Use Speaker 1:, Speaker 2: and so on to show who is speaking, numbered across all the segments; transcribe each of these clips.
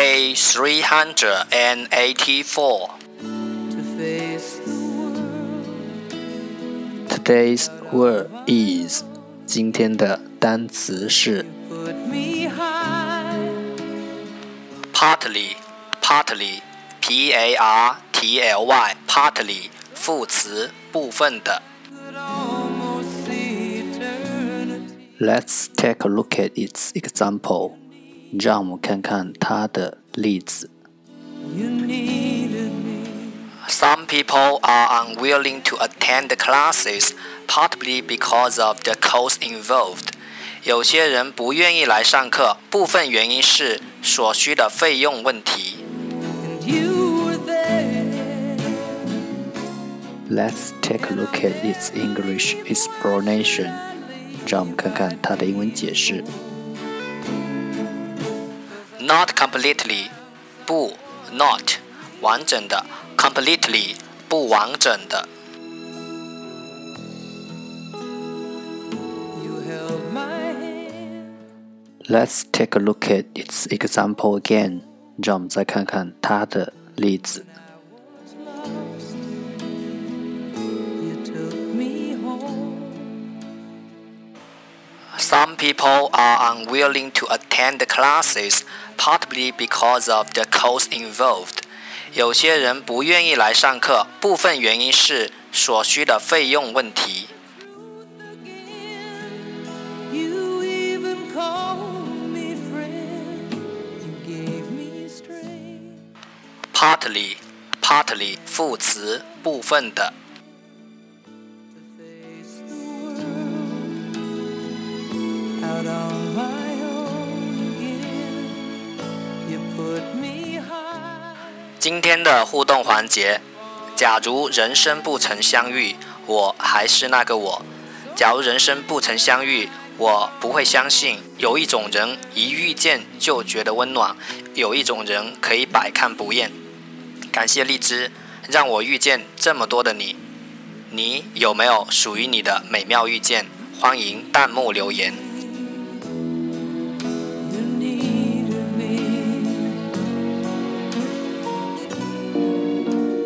Speaker 1: Day 384.
Speaker 2: Today's word is 今天的单词是
Speaker 1: partly, partly, p a r t l y, partly 副词部分的。
Speaker 2: Let's take a look at its example. 让我们看看它的例子。
Speaker 1: Some people are unwilling to attend the classes, partly because of the costs involved. 有些人不愿意来上课，部分原因是所需的费用问题。
Speaker 2: Let's take a look at its English explanation. 让我们看看它的英文解释。
Speaker 1: Not completely，不，not 完整的，completely 不完整的。
Speaker 2: Let's take a look at its example again. 让我们再看看它的例子。
Speaker 1: people are unwilling to attend the classes, partly because of the costs involved. 有些人不愿意来上课，部分原因是所需的费用问题。
Speaker 3: You even called me friend. You gave me strength.
Speaker 1: Partly, partly 副词部分的。 今天的互动环节，假如人生不曾相遇，我还是那个我。假如人生不曾相遇，我不会相信有一种人一遇见就觉得温暖，有一种人可以百看不厌。感谢荔枝，让我遇见这么多的你。你有没有属于你的美妙遇见？欢迎弹幕留言。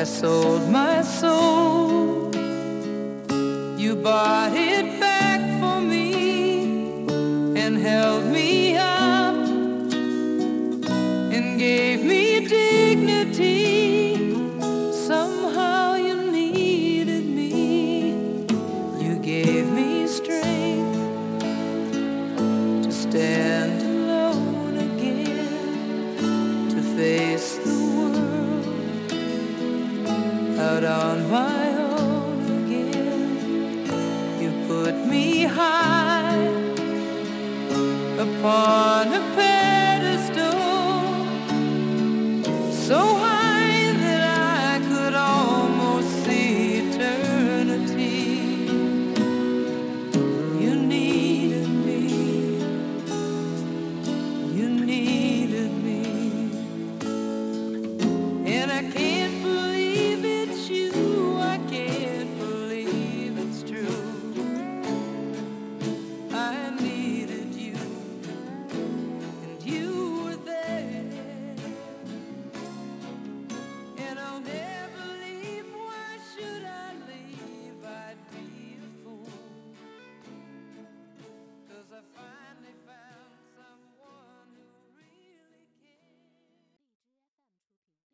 Speaker 3: I sold my soul. You bought it back for me and held me up and gave me dignity. Somehow you needed me. You gave me strength to stand alone again, to face on my own again. You put me high upon